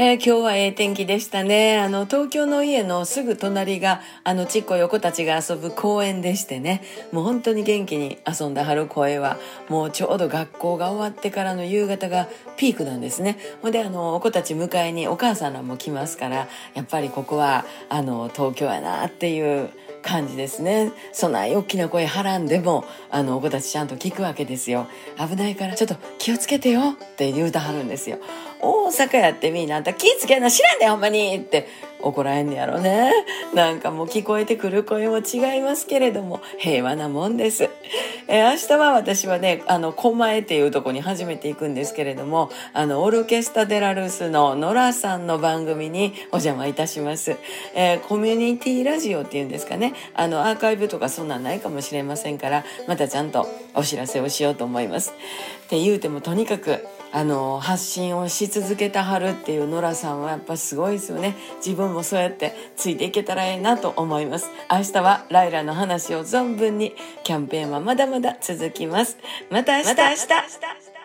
えー、今日はええ天気でしたね。あの、東京の家のすぐ隣が、あの、ちっこいお子たちが遊ぶ公園でしてね、もう本当に元気に遊んだ春声は、もうちょうど学校が終わってからの夕方がピークなんですね。ほんで、あの、お子たち迎えにお母さんらも来ますから、やっぱりここは、あの、東京やなっていう、感じですね。そんな大きな声はらんでも、あの、お子たちちゃんと聞くわけですよ。危ないからちょっと気をつけてよって言うたはるんですよ。大阪やってみーなあんた気ぃつけんな知らんでほんまにって怒られんねやろね。なんかもう聞こえてくる声も違いますけれども、平和なもんです。えー、明日は私はね、あの、狛江っていうとこに初めて行くんですけれども、あの、オルケスタ・デラルースのノラさんの番組にお邪魔いたします。えー、コミュニティラジオっていうんですかね、あの、アーカイブとかそんなんないかもしれませんから、またちゃんとお知らせをしようと思います。って言うてもとにかく、あの発信をし続けたはるっていうノラさんはやっぱすごいですよね自分もそうやってついていけたらええなと思います明日はライラの話を存分にキャンペーンはまだまだだ続きます。また明日。また明日。